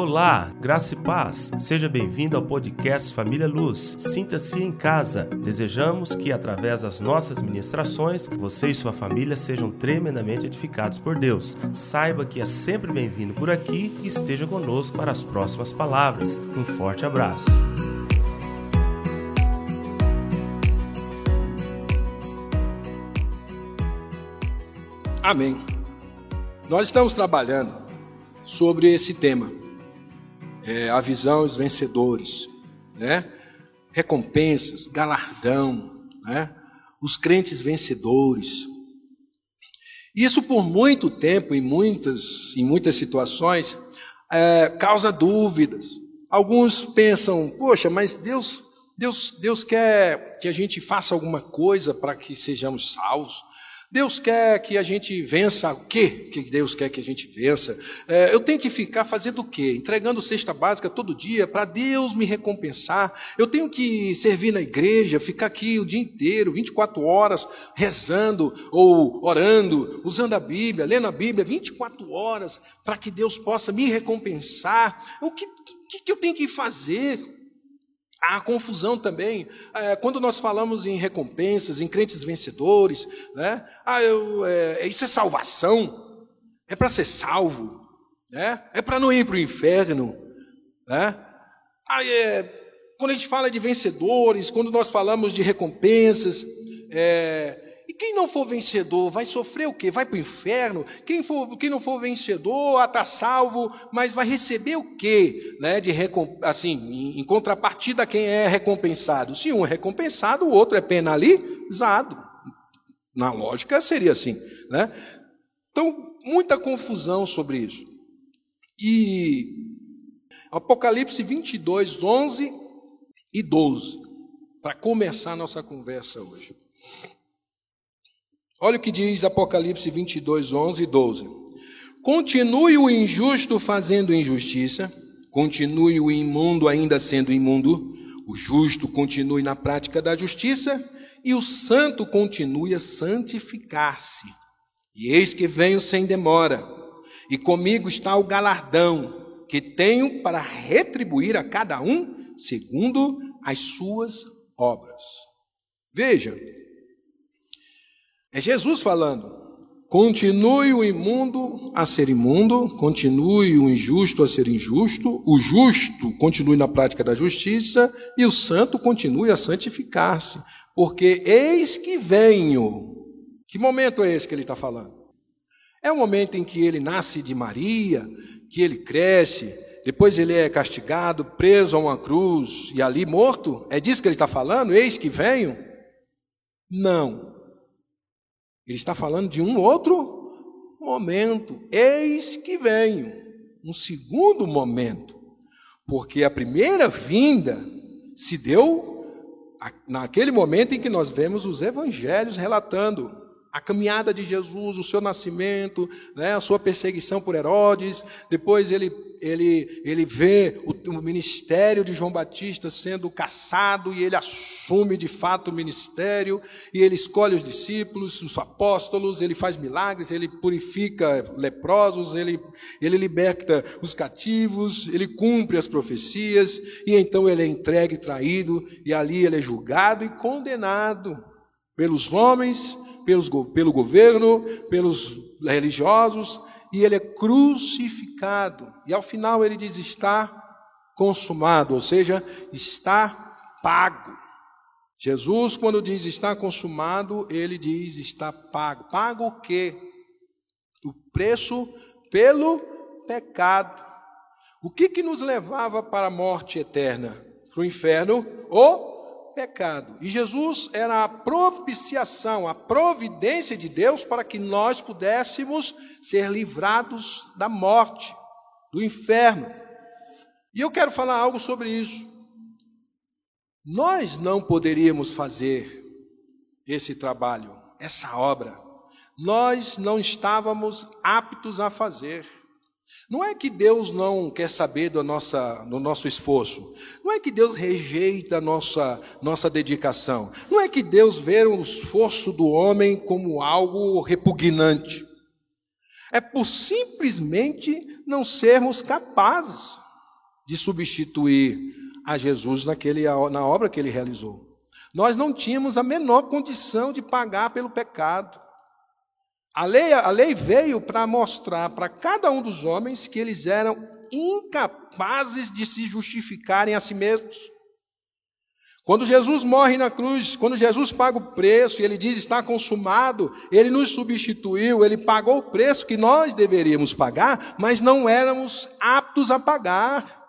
Olá, graça e paz. Seja bem-vindo ao podcast Família Luz. Sinta-se em casa. Desejamos que, através das nossas ministrações, você e sua família sejam tremendamente edificados por Deus. Saiba que é sempre bem-vindo por aqui e esteja conosco para as próximas palavras. Um forte abraço. Amém. Nós estamos trabalhando sobre esse tema é, a visão os vencedores, né? recompensas, galardão, né? os crentes vencedores. Isso por muito tempo, em muitas, em muitas situações, é, causa dúvidas. Alguns pensam, poxa, mas Deus, Deus, Deus quer que a gente faça alguma coisa para que sejamos salvos. Deus quer que a gente vença o quê que Deus quer que a gente vença? É, eu tenho que ficar fazendo o quê? Entregando cesta básica todo dia para Deus me recompensar. Eu tenho que servir na igreja, ficar aqui o dia inteiro, 24 horas, rezando ou orando, usando a Bíblia, lendo a Bíblia 24 horas, para que Deus possa me recompensar. O que, que, que eu tenho que fazer? Há confusão também. É, quando nós falamos em recompensas, em crentes vencedores, né? Ah, eu, é, isso é salvação. É para ser salvo. Né? É para não ir para o inferno. Né? Ah, é, quando a gente fala de vencedores, quando nós falamos de recompensas, é, quem não for vencedor vai sofrer o quê? Vai para o inferno? Quem, for, quem não for vencedor está salvo, mas vai receber o quê? Né? De assim, em, contrapartida quem é recompensado. Se um é recompensado, o outro é penalizado. Na lógica seria assim. Né? Então, muita confusão sobre isso. E Apocalipse 22, 11 e 12, para começar a nossa conversa hoje. Olha o que diz Apocalipse 22, 11 e 12. Continue o injusto fazendo injustiça, continue o imundo ainda sendo imundo, o justo continue na prática da justiça, e o santo continue a santificar-se. E eis que venho sem demora, e comigo está o galardão que tenho para retribuir a cada um segundo as suas obras. Veja, é Jesus falando. Continue o imundo a ser imundo, continue o injusto a ser injusto, o justo continue na prática da justiça e o santo continue a santificar-se, porque eis que venho. Que momento é esse que ele está falando? É o momento em que ele nasce de Maria, que ele cresce, depois ele é castigado, preso a uma cruz e ali morto? É disso que ele está falando? Eis que venho? Não. Ele está falando de um outro momento. Eis que venho. Um segundo momento. Porque a primeira vinda se deu naquele momento em que nós vemos os evangelhos relatando a caminhada de Jesus, o seu nascimento, né, a sua perseguição por Herodes, depois ele ele, ele vê o, o, ministério de João Batista sendo caçado e ele assume de fato o ministério. E ele escolhe os discípulos, os apóstolos, ele faz milagres, ele purifica leprosos, ele, ele liberta os cativos, ele cumpre as profecias. E então ele é entregue, traído e ali ele é julgado e condenado pelos homens, pelos, pelo governo, pelos religiosos e ele é crucificado. E ao final ele diz: está consumado, ou seja, está pago. Jesus, quando diz está consumado, ele diz está pago. Pago o quê? O preço pelo pecado. O que, que nos levava para a morte eterna? Para o inferno? O pecado. E Jesus era a propiciação, a providência de Deus para que nós pudéssemos ser livrados da morte, do inferno. E eu quero falar algo sobre isso. Nós não poderíamos fazer esse trabalho, essa obra. Nós não estávamos aptos a fazer. Não é que Deus não quer saber do, nossa, do nosso esforço. Não é que Deus rejeita a nossa, nossa dedicação. Não é que Deus vê o esforço do homem como algo repugnante. É por simplesmente não sermos capazes. de substituir a Jesus naquele, na obra que ele realizou. Nós não tínhamos a menor condição de pagar pelo pecado. A lei, a lei veio para mostrar para cada um dos homens que eles eram incapazes de se justificarem a si mesmos. Quando Jesus morre na cruz, quando Jesus paga o preço e ele diz está consumado, ele nos substituiu, ele pagou o preço que nós deveríamos pagar, mas não éramos aptos a pagar.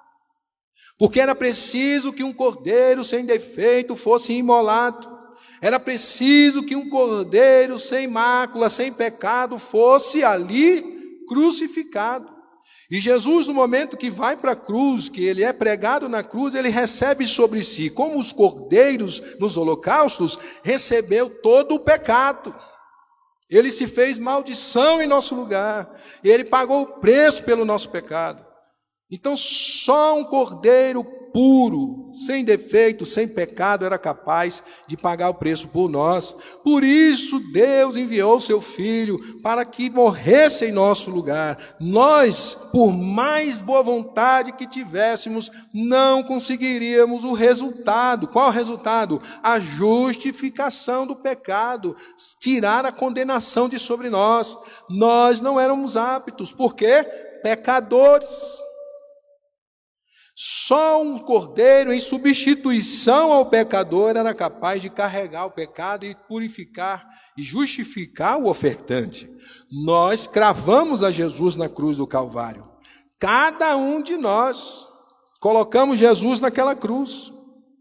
Porque era preciso que um cordeiro sem defeito fosse imolado. Era preciso que um cordeiro sem mácula, sem pecado, fosse ali crucificado. E Jesus, no momento que vai para a cruz, que ele é pregado na cruz, ele recebe sobre si, como os cordeiros nos holocaustos, recebeu todo o pecado. Ele se fez maldição em nosso lugar, e ele pagou o preço pelo nosso pecado. Então, só um cordeiro puro, sem defeito, sem pecado, era capaz de pagar o preço por nós. Por isso, Deus enviou seu Filho para que morresse em nosso lugar. Nós, por mais boa vontade que tivéssemos, não conseguiríamos o resultado. Qual o resultado? A justificação do pecado, tirar a condenação de sobre nós. Nós não éramos aptos, porque pecadores. Só um cordeiro, em substituição ao pecador, era capaz de carregar o pecado e purificar e justificar o ofertante. Nós cravamos a Jesus na cruz do Calvário. Cada um de nós colocamos Jesus naquela cruz,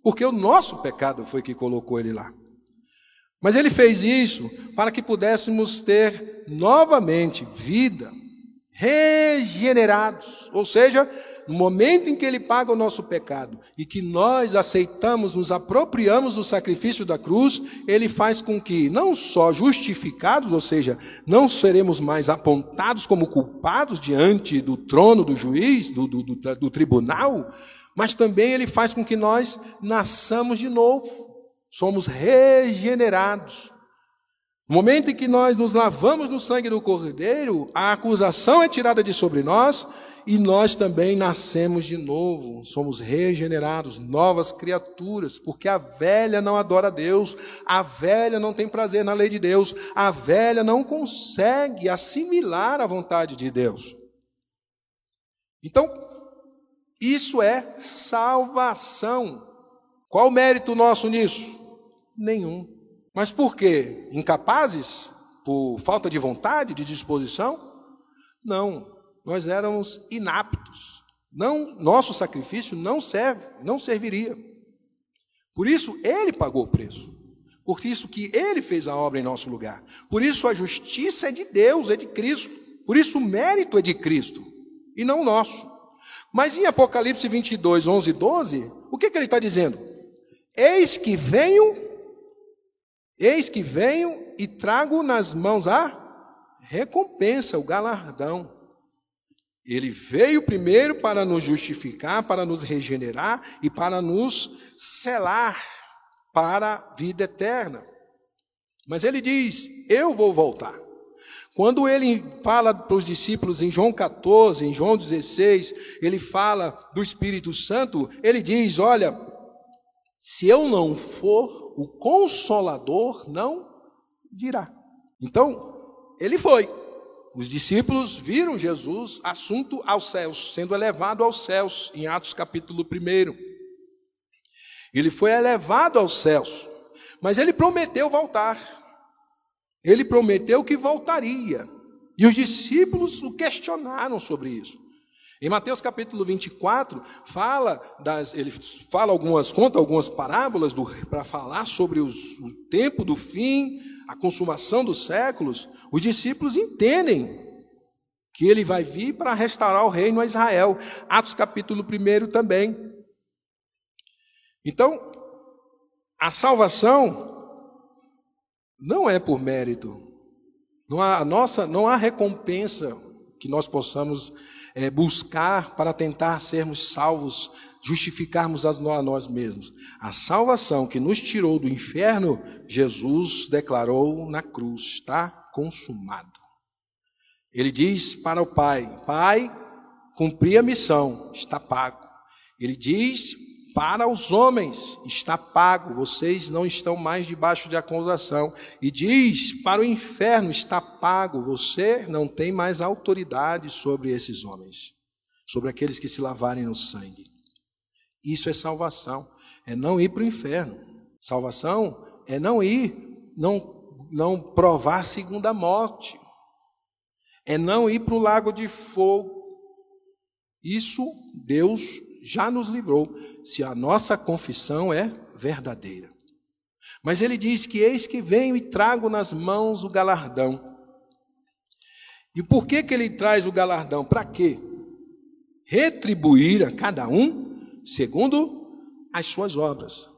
porque o nosso pecado foi que colocou ele lá. Mas ele fez isso para que pudéssemos ter novamente vida, regenerados, ou seja, no momento em que ele paga o nosso pecado e que nós aceitamos, nos apropriamos do sacrifício da cruz, ele faz com que não só justificados, ou seja, não seremos mais apontados como culpados diante do trono do juiz, do, do, do, do tribunal, mas também ele faz com que nós nasçamos de novo, somos regenerados. No momento em que nós nos lavamos no sangue do Cordeiro, a acusação é tirada de sobre nós e nós também nascemos de novo, somos regenerados, novas criaturas, porque a velha não adora Deus, a velha não tem prazer na lei de Deus, a velha não consegue assimilar a vontade de Deus. Então, isso é salvação. Qual o mérito nosso nisso? Nenhum. Mas por quê? Incapazes? Por falta de vontade, de disposição? Não nós éramos inaptos. Não, nosso sacrifício não serve, não serviria. Por isso ele pagou o preço. Por isso que ele fez a obra em nosso lugar. Por isso a justiça é de Deus, é de Cristo. Por isso o mérito é de Cristo e não nosso. Mas em Apocalipse 22, 11 e 12, o que, que ele está dizendo? Eis que venho, eis que venho e trago nas mãos a recompensa, o galardão. Ele veio primeiro para nos justificar, para nos regenerar e para nos selar para a vida eterna. Mas ele diz: Eu vou voltar. Quando ele fala para os discípulos em João 14, em João 16, ele fala do Espírito Santo, ele diz: Olha, se eu não for, o consolador não virá. Então, ele foi. Os discípulos viram Jesus assunto aos céus, sendo elevado aos céus, em Atos capítulo 1. Ele foi elevado aos céus, mas ele prometeu voltar. Ele prometeu que voltaria. E os discípulos o questionaram sobre isso. Em Mateus capítulo 24, fala das, ele fala algumas, conta algumas parábolas para falar sobre os, o tempo do fim, a consumação dos séculos, os discípulos entendem que ele vai vir para restaurar o reino a Israel. Atos capítulo 1 também. Então, a salvação não é por mérito. Não há, nossa, não há recompensa que nós possamos é, buscar para tentar sermos salvos justificarmos a nós mesmos. A salvação que nos tirou do inferno, Jesus declarou na cruz: está consumado. Ele diz para o Pai: Pai, cumpri a missão, está pago. Ele diz: para os homens está pago, vocês não estão mais debaixo de acusação. E diz: para o inferno está pago, você não tem mais autoridade sobre esses homens, sobre aqueles que se lavarem no sangue. Isso é salvação, é não ir para o inferno. Salvação é não ir, não, não provar segunda morte, é não ir para o lago de fogo. Isso Deus já nos livrou, se a nossa confissão é verdadeira. Mas ele diz que eis que venho e trago nas mãos o galardão. E por que que ele traz o galardão? Para quê? Retribuir a cada um segundo as suas obras.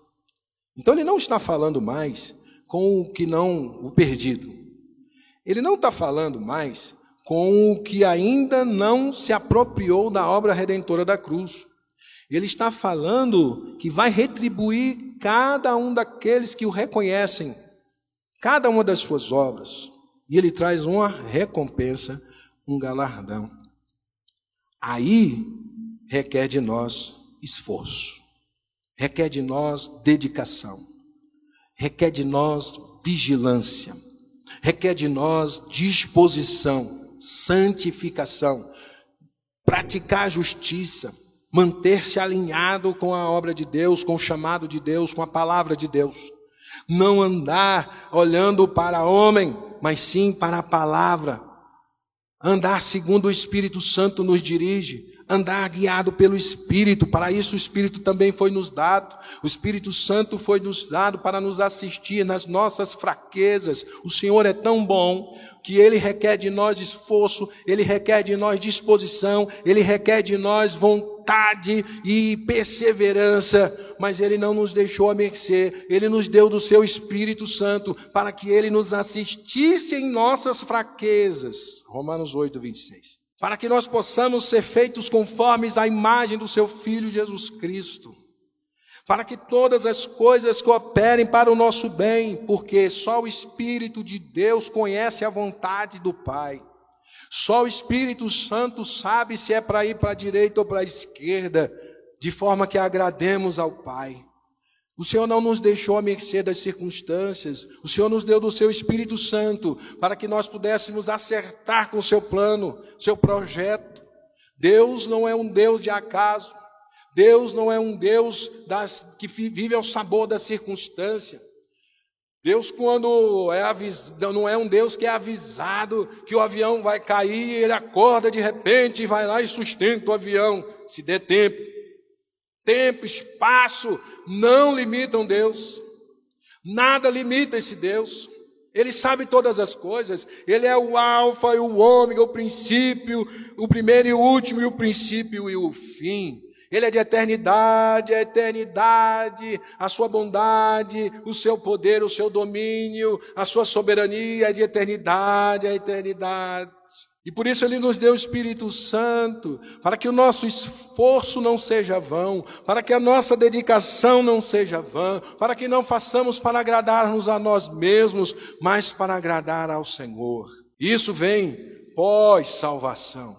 Então ele não está falando mais com o que não o perdido. Ele não está falando mais com o que ainda não se apropriou da obra redentora da cruz. Ele está falando que vai retribuir cada um daqueles que o reconhecem, cada uma das suas obras. E ele traz uma recompensa, um galardão. Aí requer de nós esforço, requer de nós dedicação, requer de nós vigilância, requer de nós disposição, santificação, praticar justiça. Manter-se alinhado com a obra de Deus, com o chamado de Deus, com a palavra de Deus. Não andar olhando para homem, mas sim para a palavra. Andar segundo o Espírito Santo nos dirige, andar guiado pelo Espírito. Para isso o Espírito também foi nos dado. O Espírito Santo foi nos dado para nos assistir nas nossas fraquezas. O Senhor é tão bom que ele requer de nós esforço, ele requer de nós disposição, ele requer de nós vontade e perseverança, mas ele não nos deixou a mercê, ele nos deu do seu Espírito Santo para que ele nos assistisse em nossas fraquezas. Romanos 8, 26 para que nós possamos ser feitos conformes à imagem do seu Filho Jesus Cristo, para que todas as coisas cooperem para o nosso bem, porque só o Espírito de Deus conhece a vontade do Pai. Só o Espírito Santo sabe se é para ir para a direita ou para a esquerda, de forma que agrademos ao Pai. O Senhor não nos deixou à mercê das circunstâncias, o Senhor nos deu do seu Espírito Santo para que nós pudéssemos acertar com o seu plano, seu projeto. Deus não é um Deus de acaso, Deus não é um Deus das, que vive ao sabor da circunstância. Deus, quando é avisado, não é um Deus que é avisado que o avião vai cair, ele acorda de repente e vai lá e sustenta o avião, se der tempo. Tempo, espaço não limitam Deus. Nada limita esse Deus. Ele sabe todas as coisas. Ele é o alfa e o ômega, o princípio, o primeiro e o último, e o princípio e o fim. Ele é de eternidade, a eternidade, a sua bondade, o seu poder, o seu domínio, a sua soberania é de eternidade, a eternidade. E por isso ele nos deu o Espírito Santo, para que o nosso esforço não seja vão, para que a nossa dedicação não seja vã, para que não façamos para agradar-nos a nós mesmos, mas para agradar ao Senhor. Isso vem pós-salvação.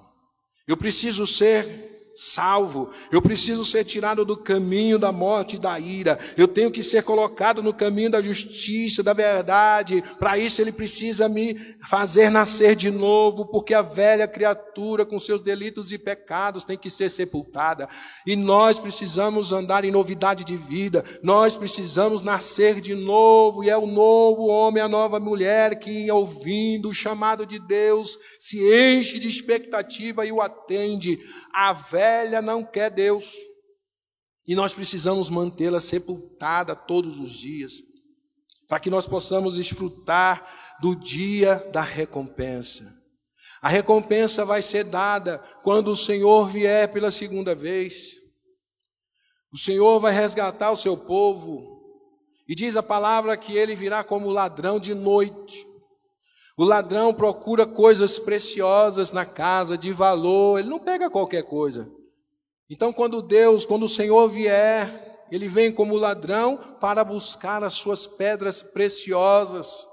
Eu preciso ser salvo. Eu preciso ser tirado do caminho da morte e da ira. Eu tenho que ser colocado no caminho da justiça, da verdade. Para isso ele precisa me fazer nascer de novo, porque a velha criatura com seus delitos e pecados tem que ser sepultada. E nós precisamos andar em novidade de vida. Nós precisamos nascer de novo, e é o novo homem, a nova mulher que ouvindo o chamado de Deus se enche de expectativa e o atende. A velha velha não quer Deus. E nós precisamos mantê-la sepultada todos os dias, para que nós possamos desfrutar do dia da recompensa. A recompensa vai ser dada quando o Senhor vier pela segunda vez. O Senhor vai resgatar o seu povo. E diz a palavra que ele virá como ladrão de noite. O ladrão procura coisas preciosas na casa, de valor, ele não pega qualquer coisa. Então, quando Deus, quando o Senhor vier, ele vem como ladrão para buscar as suas pedras preciosas,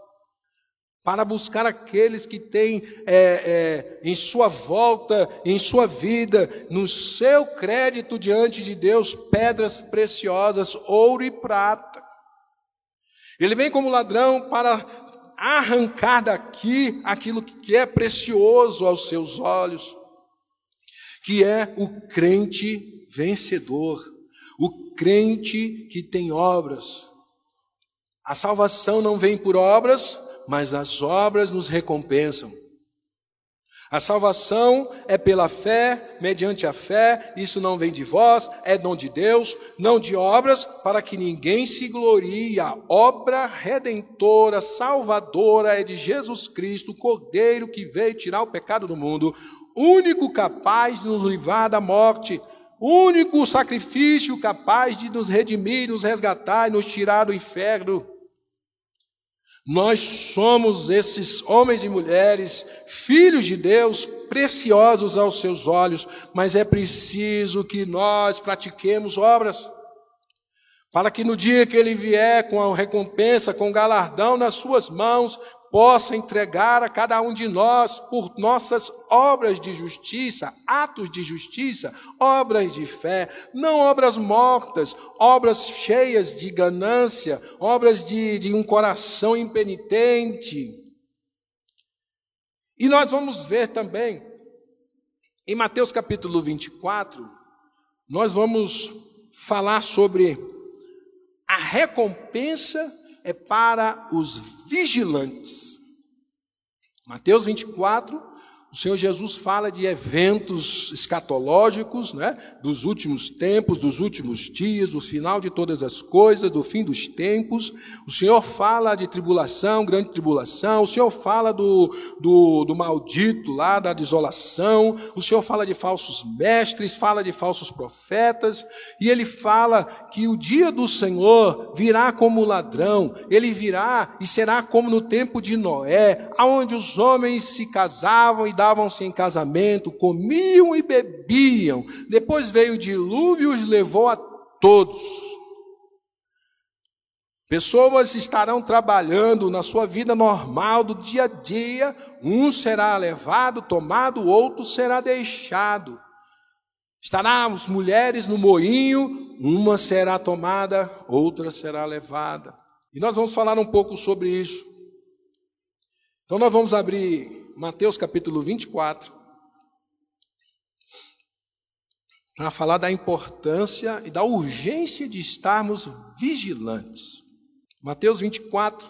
para buscar aqueles que têm é, é, em sua volta, em sua vida, no seu crédito diante de Deus, pedras preciosas, ouro e prata. Ele vem como ladrão para arrancar daqui aquilo que é precioso aos seus olhos, que é o crente vencedor, o crente que tem obras. A salvação não vem por obras, mas as obras nos recompensam. A salvação é pela fé, mediante a fé, isso não vem de vós, é dom de Deus, não de obras, para que ninguém se glorie. A obra redentora, salvadora é de Jesus Cristo, o Cordeiro que veio tirar o pecado do mundo, único capaz de nos livrar da morte, único sacrifício capaz de nos redimir, nos resgatar e nos tirar do inferno. Nós somos esses homens e mulheres, filhos de Deus, preciosos aos seus olhos, mas é preciso que nós pratiquemos obras, para que no dia que ele vier com a recompensa, com o galardão nas suas mãos, possa entregar a cada um de nós por nossas obras de justiça, atos de justiça, obras de fé, não obras mortas, obras cheias de ganância, obras de, de um coração impenitente. E nós vamos ver também, em Mateus capítulo 24, nós vamos falar sobre a recompensa é para os vigilantes. Mateus 24, o Senhor Jesus fala de eventos escatológicos, né? dos últimos tempos, dos últimos dias, do final de todas as coisas, do fim dos tempos. O Senhor fala de tribulação, grande tribulação. O Senhor fala do, do, do maldito lá, da desolação. O Senhor fala de falsos mestres, fala de falsos profetas. E ele fala que o dia do Senhor virá como ladrão. Ele virá e será como no tempo de Noé, aonde os homens se casavam e davam-se em casamento, comiam e bebiam. Depois veio o dilúvio e os levou a todos. Pessoas estarão trabalhando na sua vida normal do dia a dia, um será levado, tomado, o outro será deixado. Estarão as mulheres no moinho, uma será tomada, outra será levada. E nós vamos falar um pouco sobre isso. Então nós vamos abrir Mateus capítulo 24, para falar da importância e da urgência de estarmos vigilantes. Mateus 24,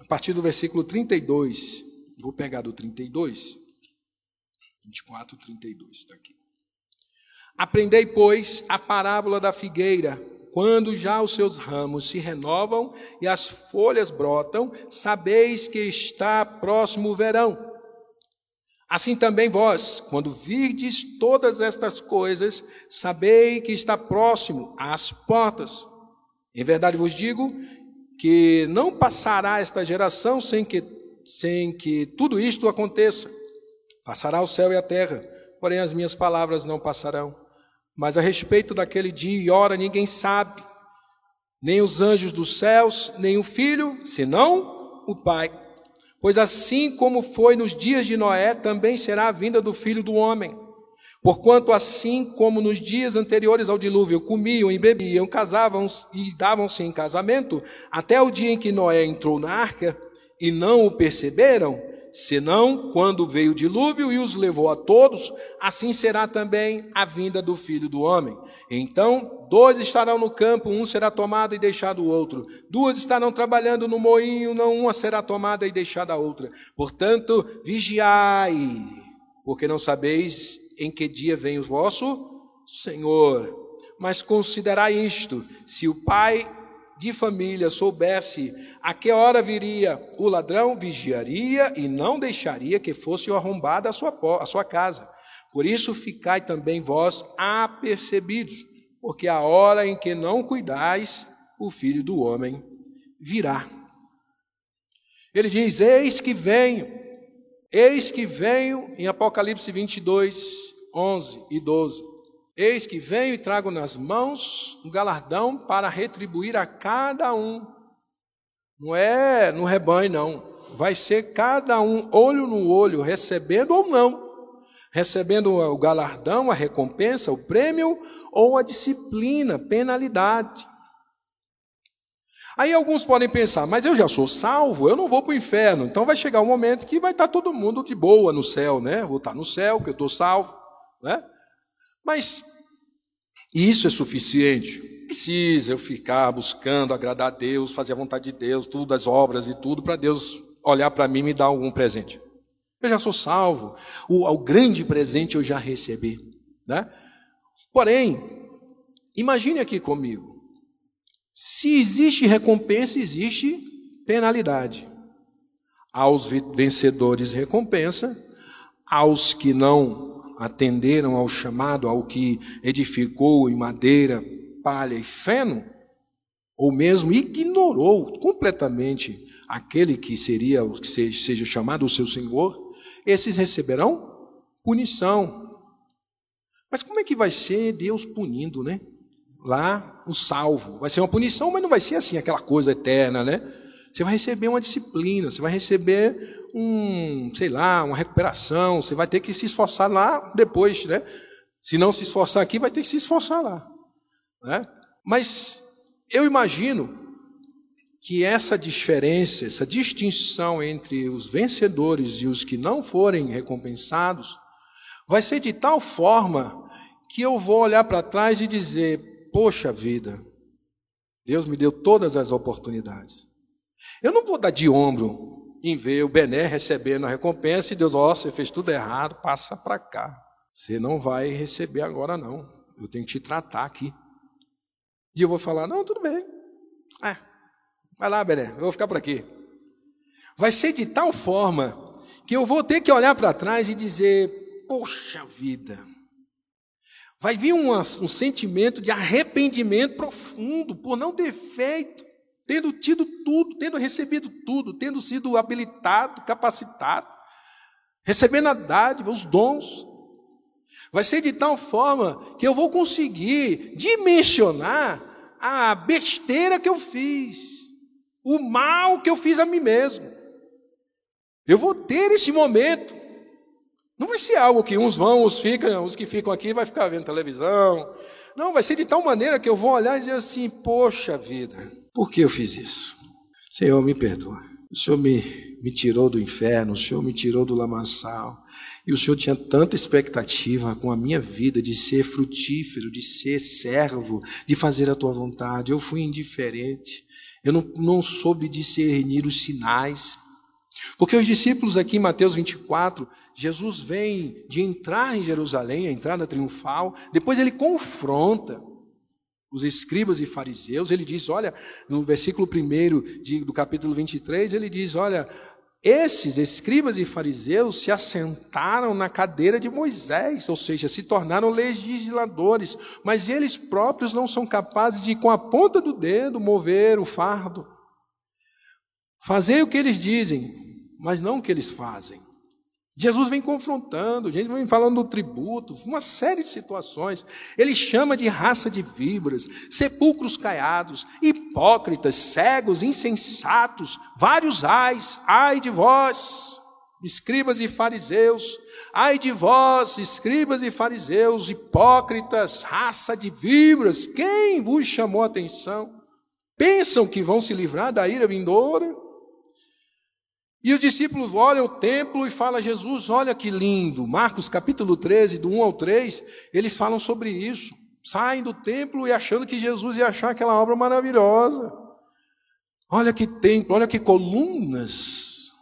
a partir do versículo 32, vou pegar do 32, 24, 32, está aqui. Aprendei, pois, a parábola da figueira quando já os seus ramos se renovam e as folhas brotam, sabeis que está próximo o verão. Assim também vós, quando virdes todas estas coisas, sabei que está próximo às portas. Em verdade vos digo que não passará esta geração sem que, sem que tudo isto aconteça. Passará o céu e a terra, porém as minhas palavras não passarão. Mas a respeito daquele dia e hora ninguém sabe, nem os anjos dos céus, nem o filho, senão o Pai. Pois assim como foi nos dias de Noé, também será a vinda do filho do homem. Porquanto, assim como nos dias anteriores ao dilúvio, comiam e bebiam, casavam e davam-se em casamento, até o dia em que Noé entrou na arca, e não o perceberam, Senão, quando veio o dilúvio e os levou a todos, assim será também a vinda do filho do homem. Então, dois estarão no campo, um será tomado e deixado o outro. Duas estarão trabalhando no moinho, não uma será tomada e deixada a outra. Portanto, vigiai, porque não sabeis em que dia vem o vosso Senhor. Mas considerai isto: se o pai de família soubesse a que hora viria o ladrão, vigiaria e não deixaria que fosse arrombada a sua, a sua casa. Por isso ficai também vós apercebidos, porque a hora em que não cuidais, o filho do homem virá. Ele diz: Eis que venho, eis que venho, em Apocalipse 22, 11 e 12. Eis que venho e trago nas mãos um galardão para retribuir a cada um Não é no rebanho, não. Vai ser cada um, olho no olho, recebendo ou não. Recebendo o galardão, a recompensa, o prêmio ou a disciplina, penalidade. Aí alguns podem pensar, mas eu já sou salvo, eu não vou para o inferno. Então vai chegar um momento que vai estar todo mundo de boa no céu, né? Vou estar no céu, que eu estou salvo, né? Mas isso é suficiente? Precisa eu ficar buscando agradar a Deus, fazer a vontade de Deus, tudo, as obras e tudo, para Deus olhar para mim e me dar algum presente. Eu já sou salvo, o, o grande presente eu já recebi, né? Porém, imagine aqui comigo, se existe recompensa, existe penalidade. Aos vencedores, recompensa, aos que não atenderam ao chamado, ao que edificou em madeira, palha e feno, ou mesmo ignorou completamente aquele que seria, que seja chamado o seu Senhor, esses receberão punição. Mas como é que vai ser Deus punindo, né? lá o salvo. Vai ser uma punição, mas não vai ser assim aquela coisa eterna, né? Você vai receber uma disciplina, você vai receber um, sei lá, uma recuperação, você vai ter que se esforçar lá depois, né? Se não se esforçar aqui, vai ter que se esforçar lá, né? Mas eu imagino que essa diferença, essa distinção entre os vencedores e os que não forem recompensados, vai ser de tal forma que eu vou olhar para trás e dizer: poxa vida, Deus me deu todas as oportunidades. Eu não vou dar de ombro em ver o Bené recebendo a recompensa e Deus, ó, oh, você fez tudo errado, passa para cá. Você não vai receber agora, não. Eu tenho que te tratar aqui. E eu vou falar, não, tudo bem. É, vai lá, Bené, eu vou ficar por aqui. Vai ser de tal forma que eu vou ter que olhar para trás e dizer, poxa vida, Vai vir um, um sentimento de arrependimento profundo por não ter feito, tendo tido tudo, tendo recebido tudo, tendo sido habilitado, capacitado, recebendo a dádiva, os dons. Vai ser de tal forma que eu vou conseguir dimensionar a besteira que eu fiz, o mal que eu fiz a mim mesmo. Eu vou ter esse momento não vai ser algo que uns vão, os ficam, os que ficam aqui vai ficar vendo televisão. Não, vai ser de tal maneira que eu vou olhar e dizer assim: poxa vida, por que eu fiz isso? Senhor, me perdoa. O Senhor me, me tirou do inferno, o Senhor me tirou do lamaçal. E o Senhor tinha tanta expectativa com a minha vida de ser frutífero, de ser servo, de fazer a tua vontade. Eu fui indiferente. Eu não, não soube discernir os sinais. Porque os discípulos aqui em Mateus 24, Jesus vem de entrar em Jerusalém, a entrada triunfal, depois ele confronta os escribas e fariseus, ele diz, olha, no versículo 1 do capítulo 23, ele diz, olha, esses escribas e fariseus se assentaram na cadeira de Moisés, ou seja, se tornaram legisladores, mas eles próprios não são capazes de, com a ponta do dedo, mover o fardo. Fazer o que eles dizem, mas não o que eles fazem. Jesus vem confrontando, gente vem falando do tributo, uma série de situações. Ele chama de raça de víboras, sepulcros caiados, hipócritas, cegos, insensatos, vários ais, ai de vós, escribas e fariseus, ai de vós, escribas e fariseus, hipócritas, raça de víboras, quem vos chamou a atenção? Pensam que vão se livrar da ira vindoura? E os discípulos olham o templo e falam Jesus: olha que lindo. Marcos capítulo 13, do 1 ao 3, eles falam sobre isso. Saem do templo e achando que Jesus ia achar aquela obra maravilhosa. Olha que templo, olha que colunas.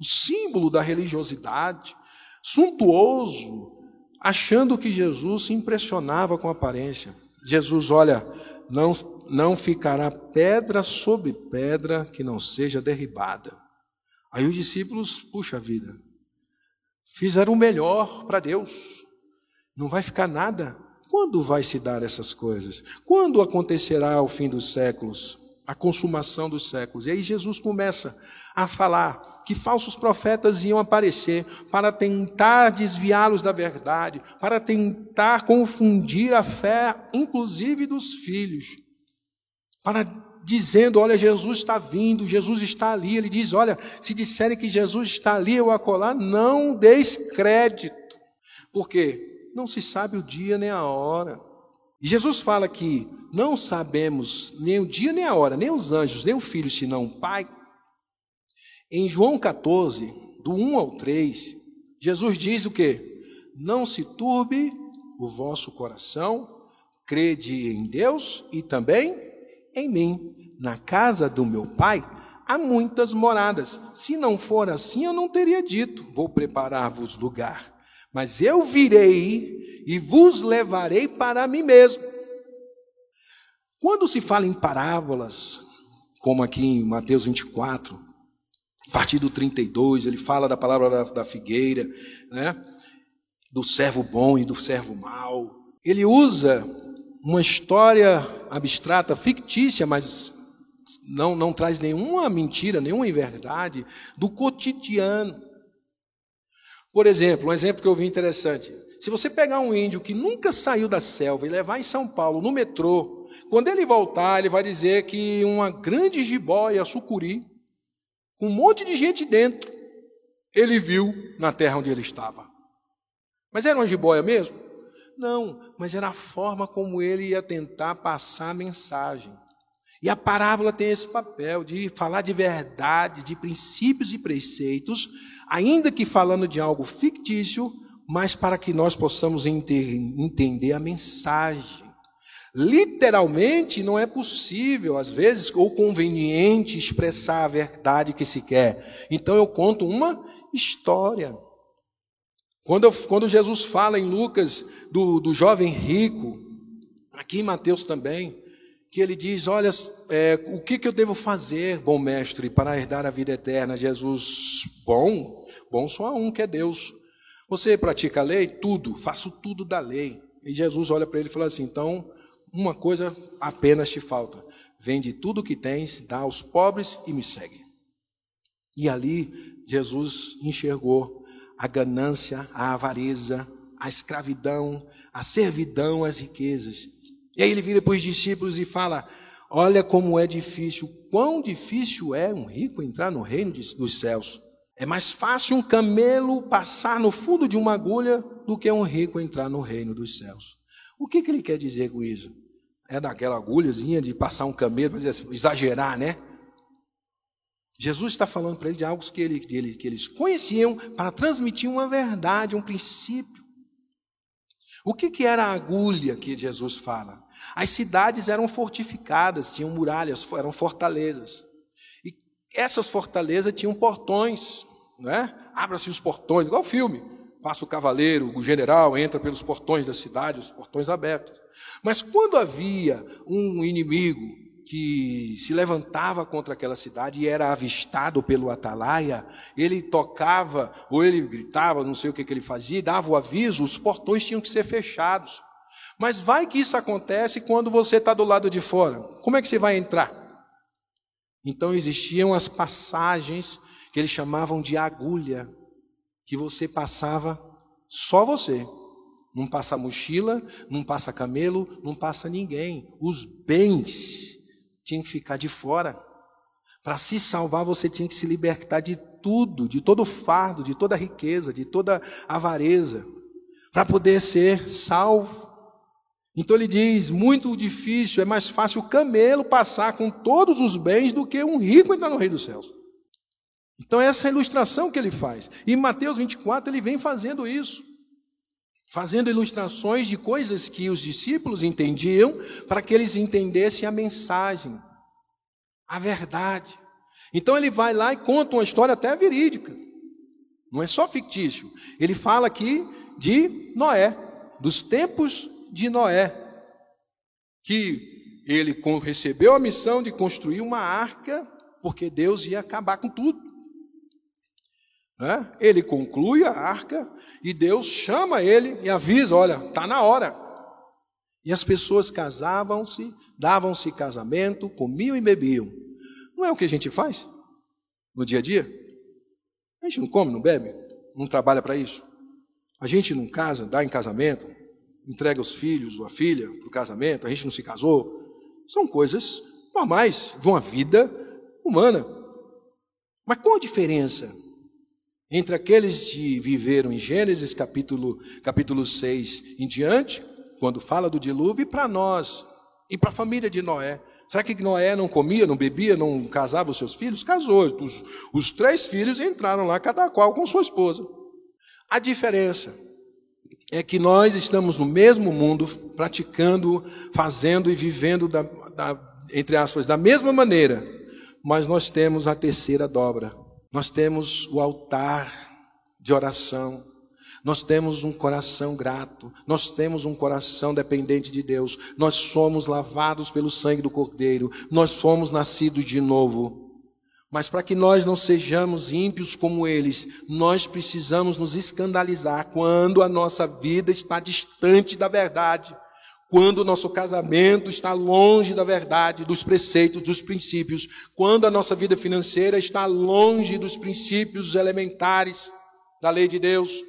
O símbolo da religiosidade, suntuoso, achando que Jesus se impressionava com a aparência. Jesus, olha, não, não ficará pedra sobre pedra que não seja derribada. Aí os discípulos, puxa vida, fizeram o melhor para Deus. Não vai ficar nada. Quando vai se dar essas coisas? Quando acontecerá o fim dos séculos? A consumação dos séculos? E aí Jesus começa a falar que falsos profetas iam aparecer para tentar desviá-los da verdade, para tentar confundir a fé, inclusive dos filhos, para dizendo: Olha, Jesus está vindo, Jesus está ali. Ele diz: Olha, se disserem que Jesus está ali ou acolá, não deis crédito. Por quê? Não se sabe o dia nem a hora. E Jesus fala que não sabemos nem o dia nem a hora, nem os anjos, nem o filho, senão o Pai. Em João 14, do 1 ao 3, Jesus diz o que? Não se turbe o vosso coração, crede em Deus e também em mim. Na casa do meu pai há muitas moradas. Se não for assim, eu não teria dito: Vou preparar-vos lugar. Mas eu virei e vos levarei para mim mesmo. Quando se fala em parábolas, como aqui em Mateus 24, a partir do 32, ele fala da palavra da, da figueira, né? do servo bom e do servo mau. Ele usa uma história abstrata, fictícia, mas não, não traz nenhuma mentira, nenhuma inverdade, do cotidiano. Por exemplo, um exemplo que eu vi interessante. Se você pegar um índio que nunca saiu da selva e levar em São Paulo, no metrô, quando ele voltar, ele vai dizer que uma grande jiboia, sucuri, com um monte de gente dentro, ele viu na terra onde ele estava. Mas era uma jiboia mesmo? Não, mas era a forma como ele ia tentar passar a mensagem. E a parábola tem esse papel de falar de verdade, de princípios e preceitos, ainda que falando de algo fictício, mas para que nós possamos entender a mensagem. Literalmente não é possível, às vezes, ou conveniente expressar a verdade que se quer. Então eu conto uma história. Quando, eu, quando Jesus fala em Lucas do, do jovem rico, aqui em Mateus também, que ele diz: Olha, é, o que, que eu devo fazer, bom mestre, para herdar a vida eterna? Jesus, bom, bom só há um que é Deus. Você pratica a lei? Tudo, faço tudo da lei. E Jesus olha para ele e fala assim: Então, uma coisa apenas te falta: vende tudo o que tens, dá aos pobres e me segue. E ali Jesus enxergou a ganância, a avareza, a escravidão, a servidão, as riquezas. E aí ele vira para os discípulos e fala: Olha como é difícil, quão difícil é um rico entrar no reino dos céus. É mais fácil um camelo passar no fundo de uma agulha do que um rico entrar no reino dos céus. O que, que ele quer dizer com isso? É daquela agulhazinha de passar um camelo, exagerar, né? Jesus está falando para ele de algo que, ele, que eles conheciam para transmitir uma verdade, um princípio. O que, que era a agulha que Jesus fala? As cidades eram fortificadas, tinham muralhas, eram fortalezas. E essas fortalezas tinham portões, né? Abra-se os portões, igual o filme. Passa o cavaleiro, o general entra pelos portões da cidade, os portões abertos. Mas quando havia um inimigo que se levantava contra aquela cidade e era avistado pelo atalaia, ele tocava ou ele gritava, não sei o que, que ele fazia, dava o aviso, os portões tinham que ser fechados. Mas vai que isso acontece quando você está do lado de fora. Como é que você vai entrar? Então existiam as passagens que eles chamavam de agulha, que você passava só você. Não passa mochila, não passa camelo, não passa ninguém. Os bens tinha que ficar de fora. Para se salvar, você tinha que se libertar de tudo, de todo fardo, de toda riqueza, de toda avareza, para poder ser salvo. Então ele diz: muito difícil, é mais fácil o camelo passar com todos os bens do que um rico entrar no reino dos céus. Então, essa é a ilustração que ele faz. E em Mateus 24, ele vem fazendo isso fazendo ilustrações de coisas que os discípulos entendiam, para que eles entendessem a mensagem, a verdade. Então ele vai lá e conta uma história até verídica, não é só fictício. Ele fala aqui de Noé, dos tempos de Noé, que ele recebeu a missão de construir uma arca, porque Deus ia acabar com tudo. Né? Ele conclui a arca e Deus chama ele e avisa: olha, está na hora. E as pessoas casavam-se, davam-se casamento, comiam e bebiam. Não é o que a gente faz no dia a dia? A gente não come, não bebe, não trabalha para isso. A gente não casa, dá em casamento, entrega os filhos ou a filha para o casamento, a gente não se casou. São coisas normais de uma vida humana. Mas qual a diferença entre aqueles que viveram em Gênesis capítulo, capítulo 6 em diante, quando fala do dilúvio, e para nós, e para a família de Noé? Será que Noé não comia, não bebia, não casava os seus filhos? Casou. Os, os três filhos entraram lá, cada qual com sua esposa. A diferença é que nós estamos no mesmo mundo, praticando, fazendo e vivendo, da, da, entre aspas, da mesma maneira, mas nós temos a terceira dobra. Nós temos o altar de oração. Nós temos um coração grato, nós temos um coração dependente de Deus, nós somos lavados pelo sangue do Cordeiro, nós fomos nascidos de novo. Mas para que nós não sejamos ímpios como eles, nós precisamos nos escandalizar quando a nossa vida está distante da verdade, quando o nosso casamento está longe da verdade, dos preceitos, dos princípios, quando a nossa vida financeira está longe dos princípios elementares da lei de Deus,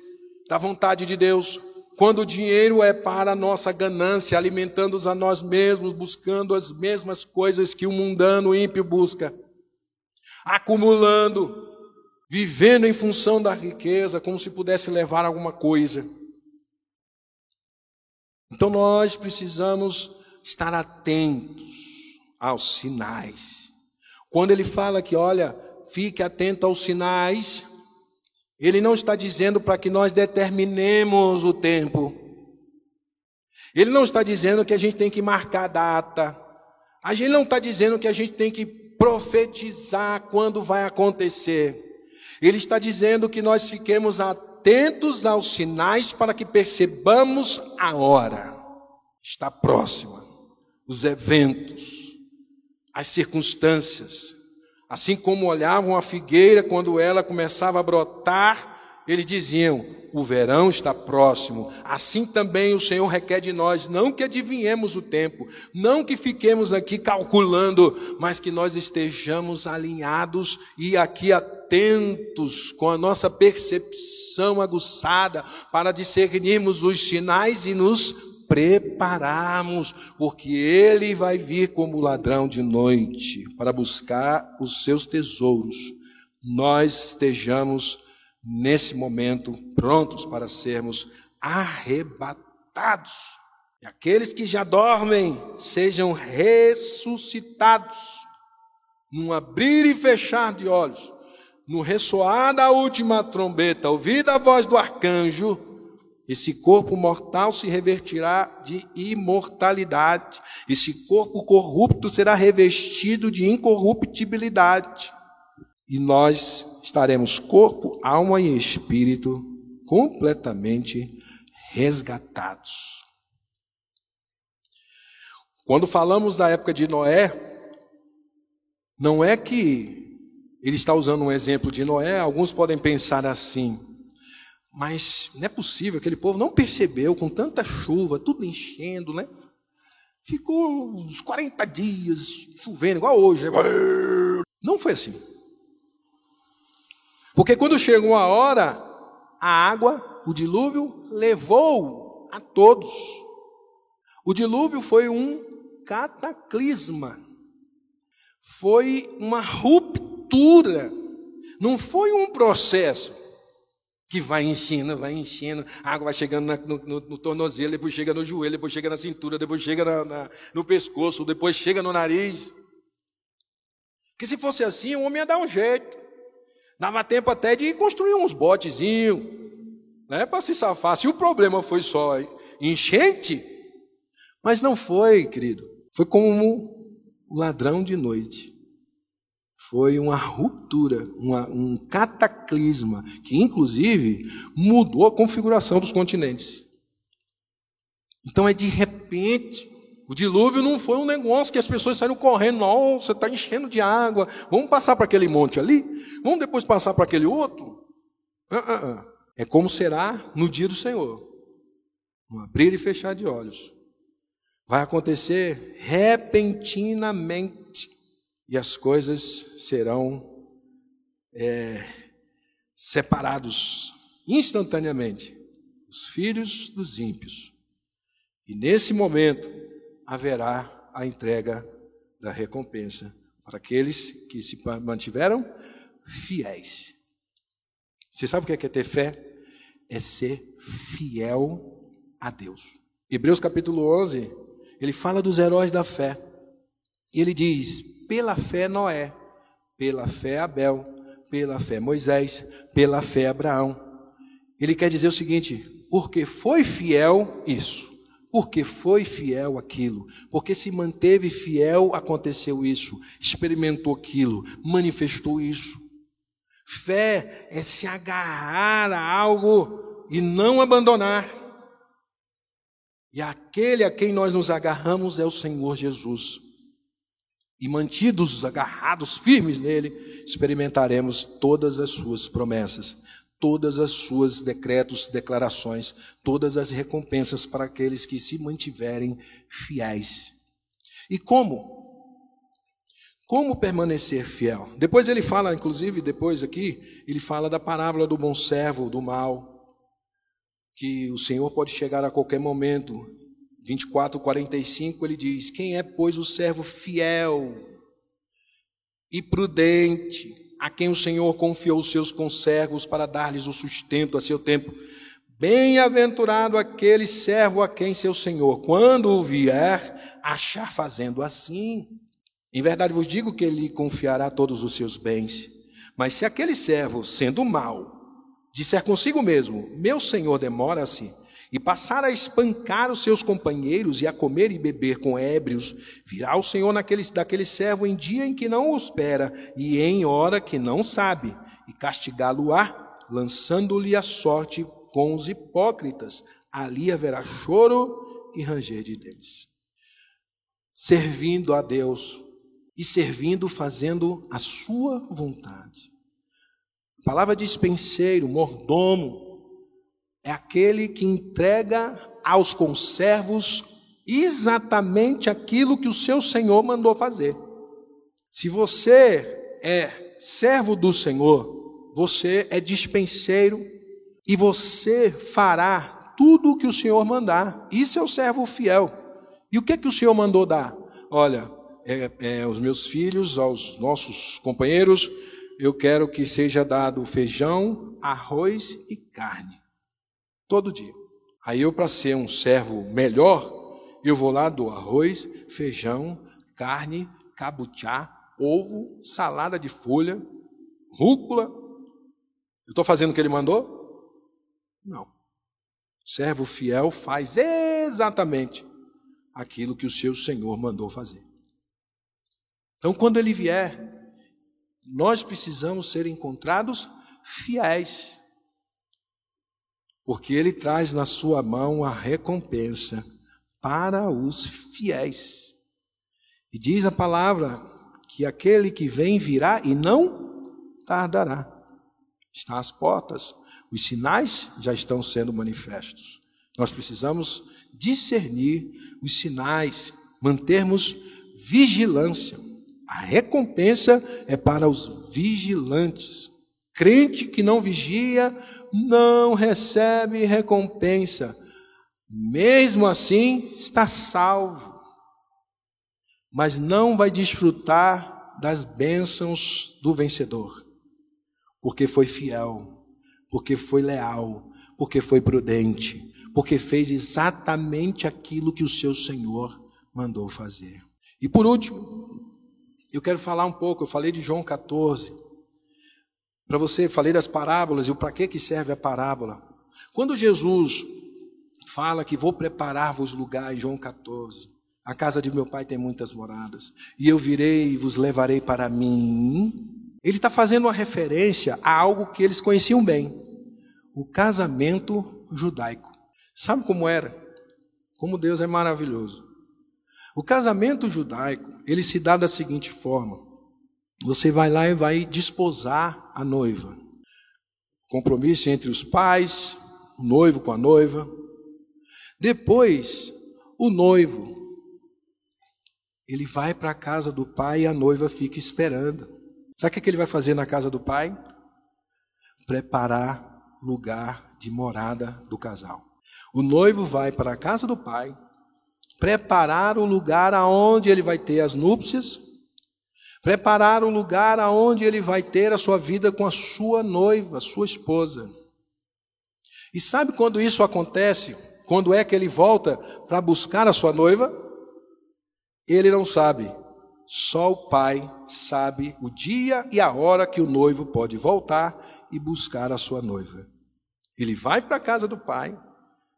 da vontade de Deus, quando o dinheiro é para a nossa ganância, alimentando-os a nós mesmos, buscando as mesmas coisas que o mundano ímpio busca acumulando, vivendo em função da riqueza, como se pudesse levar alguma coisa. Então nós precisamos estar atentos aos sinais. Quando ele fala que, olha, fique atento aos sinais, ele não está dizendo para que nós determinemos o tempo. Ele não está dizendo que a gente tem que marcar data. A gente não está dizendo que a gente tem que profetizar quando vai acontecer. Ele está dizendo que nós fiquemos atentos aos sinais para que percebamos a hora. Está próxima. Os eventos, as circunstâncias. Assim como olhavam a figueira quando ela começava a brotar, eles diziam: o verão está próximo. Assim também o Senhor requer de nós, não que adivinhemos o tempo, não que fiquemos aqui calculando, mas que nós estejamos alinhados e aqui atentos com a nossa percepção aguçada para discernirmos os sinais e nos prepararmos, porque ele vai vir como ladrão de noite para buscar os seus tesouros. Nós estejamos nesse momento, prontos para sermos arrebatados. E aqueles que já dormem sejam ressuscitados, num abrir e fechar de olhos, no ressoar da última trombeta, ouvida a voz do arcanjo, esse corpo mortal se revertirá de imortalidade, esse corpo corrupto será revestido de incorruptibilidade e nós estaremos corpo, alma e espírito completamente resgatados. Quando falamos da época de Noé, não é que ele está usando um exemplo de Noé, alguns podem pensar assim, mas não é possível, aquele povo não percebeu com tanta chuva, tudo enchendo, né? Ficou uns 40 dias chovendo, igual hoje. Né? Não foi assim. Porque quando chegou a hora, a água, o dilúvio, levou a todos. O dilúvio foi um cataclisma, foi uma ruptura, não foi um processo que vai enchendo, vai enchendo, a água vai chegando na, no, no, no, tornozelo, depois chega no joelho, depois chega na cintura, depois chega na, na, no pescoço, depois chega no nariz. Que se fosse assim, o homem ia dar um jeito. Dava tempo até de construir uns botezinhos, né, para se safar. Se o problema foi só enchente, mas não foi, querido. Foi como um ladrão de noite. Foi uma ruptura, uma, um cataclisma, que inclusive mudou a configuração dos continentes. Então é de repente o dilúvio não foi um negócio que as pessoas saíram correndo, nossa, está enchendo de água, vamos passar para aquele monte ali, vamos depois passar para aquele outro. Uh, uh, uh. É como será no dia do Senhor, um abrir e fechar de olhos. Vai acontecer repentinamente e as coisas serão é, separados instantaneamente, os filhos dos ímpios. E nesse momento, haverá a entrega da recompensa para aqueles que se mantiveram fiéis. Você sabe o que é, é ter fé? É ser fiel a Deus. Hebreus capítulo 11, ele fala dos heróis da fé. E ele diz: pela fé Noé, pela fé Abel, pela fé Moisés, pela fé Abraão. Ele quer dizer o seguinte: porque foi fiel isso, porque foi fiel aquilo, porque se manteve fiel, aconteceu isso, experimentou aquilo, manifestou isso. Fé é se agarrar a algo e não abandonar. E aquele a quem nós nos agarramos é o Senhor Jesus. E mantidos, agarrados, firmes nele, experimentaremos todas as suas promessas, todas as suas decretos, declarações, todas as recompensas para aqueles que se mantiverem fiéis. E como? Como permanecer fiel? Depois ele fala, inclusive, depois aqui, ele fala da parábola do bom servo, do mal, que o Senhor pode chegar a qualquer momento. 24, 45, ele diz: Quem é, pois, o servo fiel e prudente, a quem o Senhor confiou os seus conservos para dar-lhes o sustento a seu tempo? Bem-aventurado aquele servo a quem seu Senhor, quando o vier, achar fazendo assim. Em verdade vos digo que ele confiará todos os seus bens. Mas se aquele servo, sendo mau, disser consigo mesmo: Meu senhor demora-se, e passar a espancar os seus companheiros e a comer e beber com ébrios, virá o Senhor naquele, daquele servo em dia em que não espera e em hora que não sabe, e castigá-lo-á, lançando-lhe a sorte com os hipócritas. Ali haverá choro e ranger de dentes. Servindo a Deus e servindo, fazendo a sua vontade. A palavra dispenseiro, mordomo, é aquele que entrega aos conservos exatamente aquilo que o seu Senhor mandou fazer. Se você é servo do Senhor, você é dispenseiro e você fará tudo o que o Senhor mandar. Isso é o servo fiel. E o que que o Senhor mandou dar? Olha, é, é, os meus filhos, aos nossos companheiros, eu quero que seja dado feijão, arroz e carne. Todo dia. Aí eu, para ser um servo melhor, eu vou lá do arroz, feijão, carne, cabuchá, ovo, salada de folha, rúcula. Eu estou fazendo o que ele mandou? Não. Servo fiel faz exatamente aquilo que o seu Senhor mandou fazer. Então, quando ele vier, nós precisamos ser encontrados fiéis, porque ele traz na sua mão a recompensa para os fiéis. E diz a palavra que aquele que vem virá e não tardará. Está às portas, os sinais já estão sendo manifestos. Nós precisamos discernir os sinais, mantermos vigilância. A recompensa é para os vigilantes. Crente que não vigia não recebe recompensa. Mesmo assim, está salvo, mas não vai desfrutar das bênçãos do vencedor, porque foi fiel, porque foi leal, porque foi prudente, porque fez exatamente aquilo que o seu Senhor mandou fazer. E por último, eu quero falar um pouco, eu falei de João 14. Para você, falei das parábolas e o para que que serve a parábola. Quando Jesus fala que vou preparar-vos lugar em João 14, a casa de meu pai tem muitas moradas, e eu virei e vos levarei para mim. Ele está fazendo uma referência a algo que eles conheciam bem: o casamento judaico. Sabe como era? Como Deus é maravilhoso. O casamento judaico, ele se dá da seguinte forma: você vai lá e vai desposar a noiva. Compromisso entre os pais, o noivo com a noiva. Depois, o noivo ele vai para a casa do pai e a noiva fica esperando. Sabe o que ele vai fazer na casa do pai? Preparar lugar de morada do casal. O noivo vai para a casa do pai, preparar o lugar aonde ele vai ter as núpcias, preparar o lugar aonde ele vai ter a sua vida com a sua noiva, sua esposa. E sabe quando isso acontece? Quando é que ele volta para buscar a sua noiva? Ele não sabe. Só o pai sabe o dia e a hora que o noivo pode voltar e buscar a sua noiva. Ele vai para a casa do pai,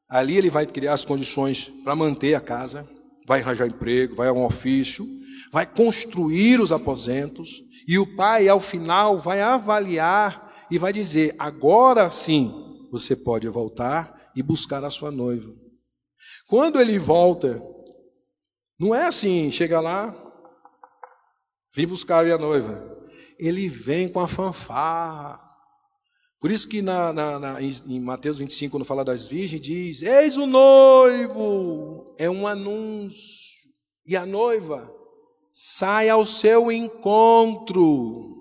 ali ele vai criar as condições para manter a casa, vai arranjar emprego, vai a um ofício, vai construir os aposentos, e o pai, ao final, vai avaliar e vai dizer: agora sim você pode voltar e buscar a sua noiva. Quando ele volta, não é assim, chega lá, vim buscar a minha noiva. Ele vem com a fanfarra. Por isso que na, na, na, em Mateus 25, quando fala das virgens, diz: Eis o noivo, é um anúncio. E a noiva sai ao seu encontro.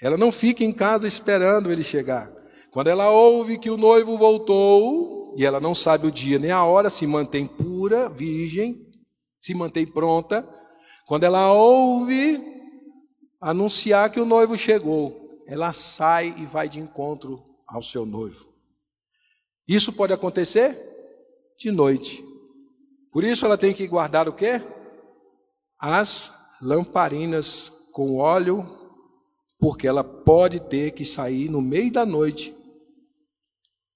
Ela não fica em casa esperando ele chegar. Quando ela ouve que o noivo voltou, e ela não sabe o dia nem a hora, se mantém pura, virgem, se mantém pronta. Quando ela ouve anunciar que o noivo chegou, ela sai e vai de encontro ao seu noivo. Isso pode acontecer de noite. Por isso ela tem que guardar o quê? As lamparinas com óleo, porque ela pode ter que sair no meio da noite.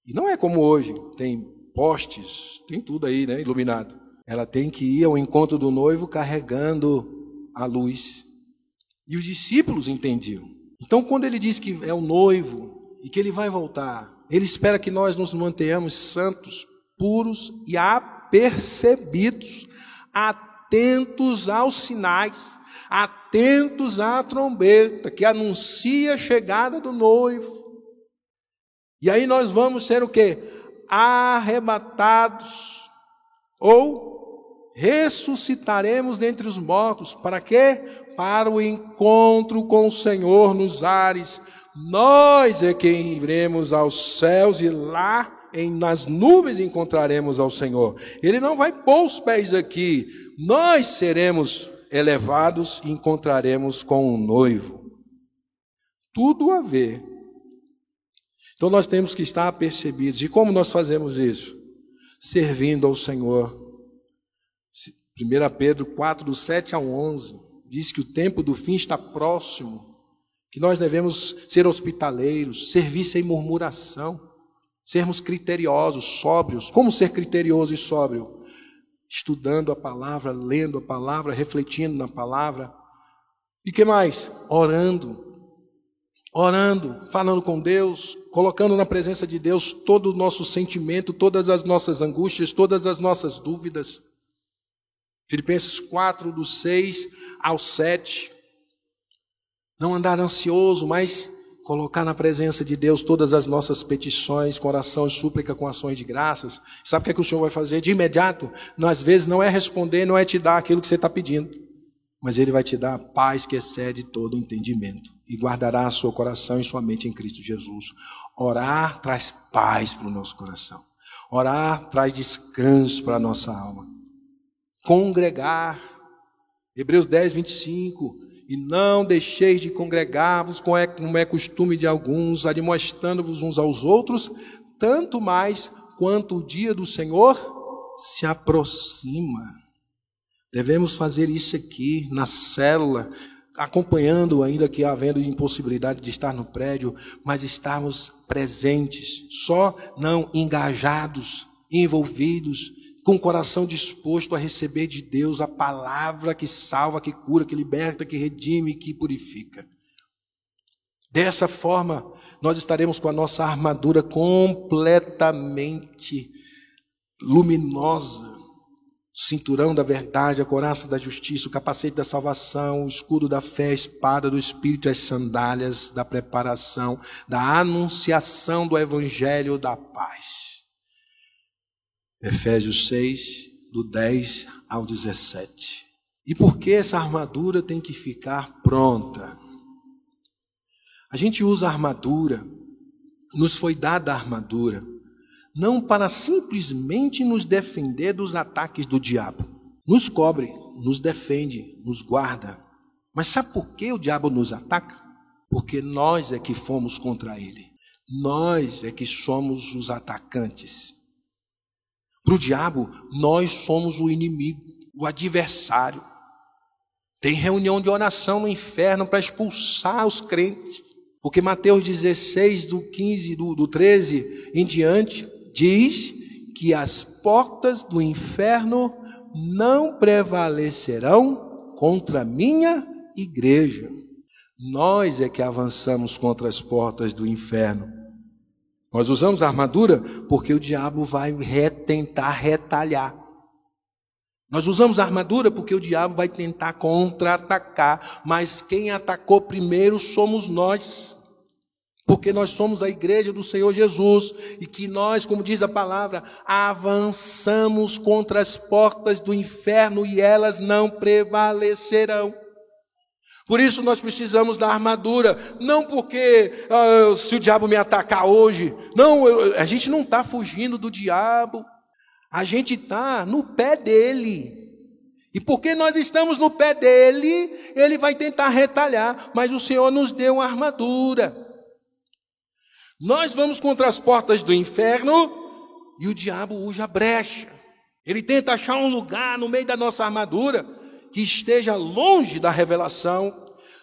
E não é como hoje, tem postes, tem tudo aí, né, iluminado. Ela tem que ir ao encontro do noivo carregando a luz. E os discípulos entendiam. Então, quando ele diz que é o noivo e que ele vai voltar, ele espera que nós nos mantenhamos santos, puros e apercebidos, atentos aos sinais, atentos à trombeta que anuncia a chegada do noivo. E aí nós vamos ser o que? Arrebatados ou ressuscitaremos dentre os mortos. Para quê? Para o encontro com o Senhor nos ares. Nós é quem iremos aos céus e lá em, nas nuvens encontraremos ao Senhor. Ele não vai pôr os pés aqui. Nós seremos elevados e encontraremos com o noivo. Tudo a ver. Então nós temos que estar apercebidos. E como nós fazemos isso? Servindo ao Senhor 1 Pedro 4, do 7 ao 11, diz que o tempo do fim está próximo, que nós devemos ser hospitaleiros, servir sem murmuração, sermos criteriosos, sóbrios. Como ser criterioso e sóbrio? Estudando a palavra, lendo a palavra, refletindo na palavra. E que mais? Orando. Orando, falando com Deus, colocando na presença de Deus todo o nosso sentimento, todas as nossas angústias, todas as nossas dúvidas. Filipenses 4, do 6 ao 7. Não andar ansioso, mas colocar na presença de Deus todas as nossas petições, com oração e súplica, com ações de graças. Sabe o que, é que o Senhor vai fazer de imediato? Às vezes não é responder, não é te dar aquilo que você está pedindo, mas Ele vai te dar a paz que excede todo entendimento e guardará seu coração e sua mente em Cristo Jesus. Orar traz paz para o nosso coração. Orar traz descanso para a nossa alma congregar. Hebreus 10, 25. E não deixeis de congregar-vos, como é costume de alguns, admoestando-vos uns aos outros, tanto mais quanto o dia do Senhor se aproxima. Devemos fazer isso aqui, na célula, acompanhando, ainda que havendo impossibilidade de estar no prédio, mas estarmos presentes, só não engajados, envolvidos com o coração disposto a receber de Deus a palavra que salva, que cura, que liberta, que redime, que purifica. Dessa forma, nós estaremos com a nossa armadura completamente luminosa. cinturão da verdade, a coraça da justiça, o capacete da salvação, o escudo da fé, a espada do Espírito, as sandálias da preparação, da anunciação do Evangelho da paz. Efésios 6, do 10 ao 17. E por que essa armadura tem que ficar pronta? A gente usa a armadura, nos foi dada a armadura, não para simplesmente nos defender dos ataques do diabo. nos cobre, nos defende, nos guarda. Mas sabe por que o diabo nos ataca? Porque nós é que fomos contra ele. Nós é que somos os atacantes. Para o diabo, nós somos o inimigo, o adversário. Tem reunião de oração no inferno para expulsar os crentes. Porque Mateus 16, do 15, do, do 13 em diante, diz que as portas do inferno não prevalecerão contra a minha igreja. Nós é que avançamos contra as portas do inferno. Nós usamos a armadura porque o diabo vai tentar retalhar. Nós usamos a armadura porque o diabo vai tentar contra-atacar, mas quem atacou primeiro somos nós. Porque nós somos a igreja do Senhor Jesus e que nós, como diz a palavra, avançamos contra as portas do inferno e elas não prevalecerão. Por isso nós precisamos da armadura, não porque uh, se o diabo me atacar hoje, não, eu, a gente não está fugindo do diabo, a gente está no pé dele. E porque nós estamos no pé dele, ele vai tentar retalhar, mas o Senhor nos deu uma armadura. Nós vamos contra as portas do inferno e o diabo usa a brecha. Ele tenta achar um lugar no meio da nossa armadura que esteja longe da revelação,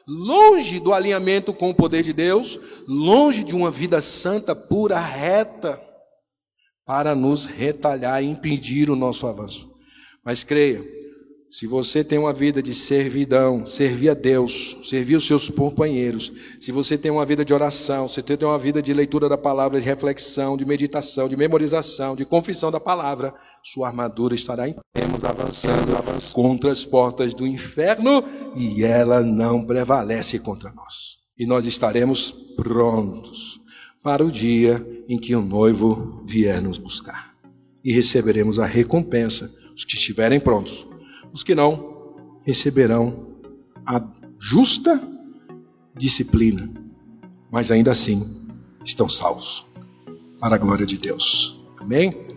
longe do alinhamento com o poder de Deus, longe de uma vida santa, pura, reta, para nos retalhar e impedir o nosso avanço. Mas creia, se você tem uma vida de servidão, servir a Deus, servir os seus companheiros, se você tem uma vida de oração, se você tem uma vida de leitura da palavra, de reflexão, de meditação, de memorização, de confissão da palavra, sua armadura estará em termos avançando, avançando contra as portas do inferno e ela não prevalece contra nós. E nós estaremos prontos para o dia em que o noivo vier nos buscar. E receberemos a recompensa, os que estiverem prontos os que não receberão a justa disciplina, mas ainda assim estão salvos, para a glória de Deus. Amém?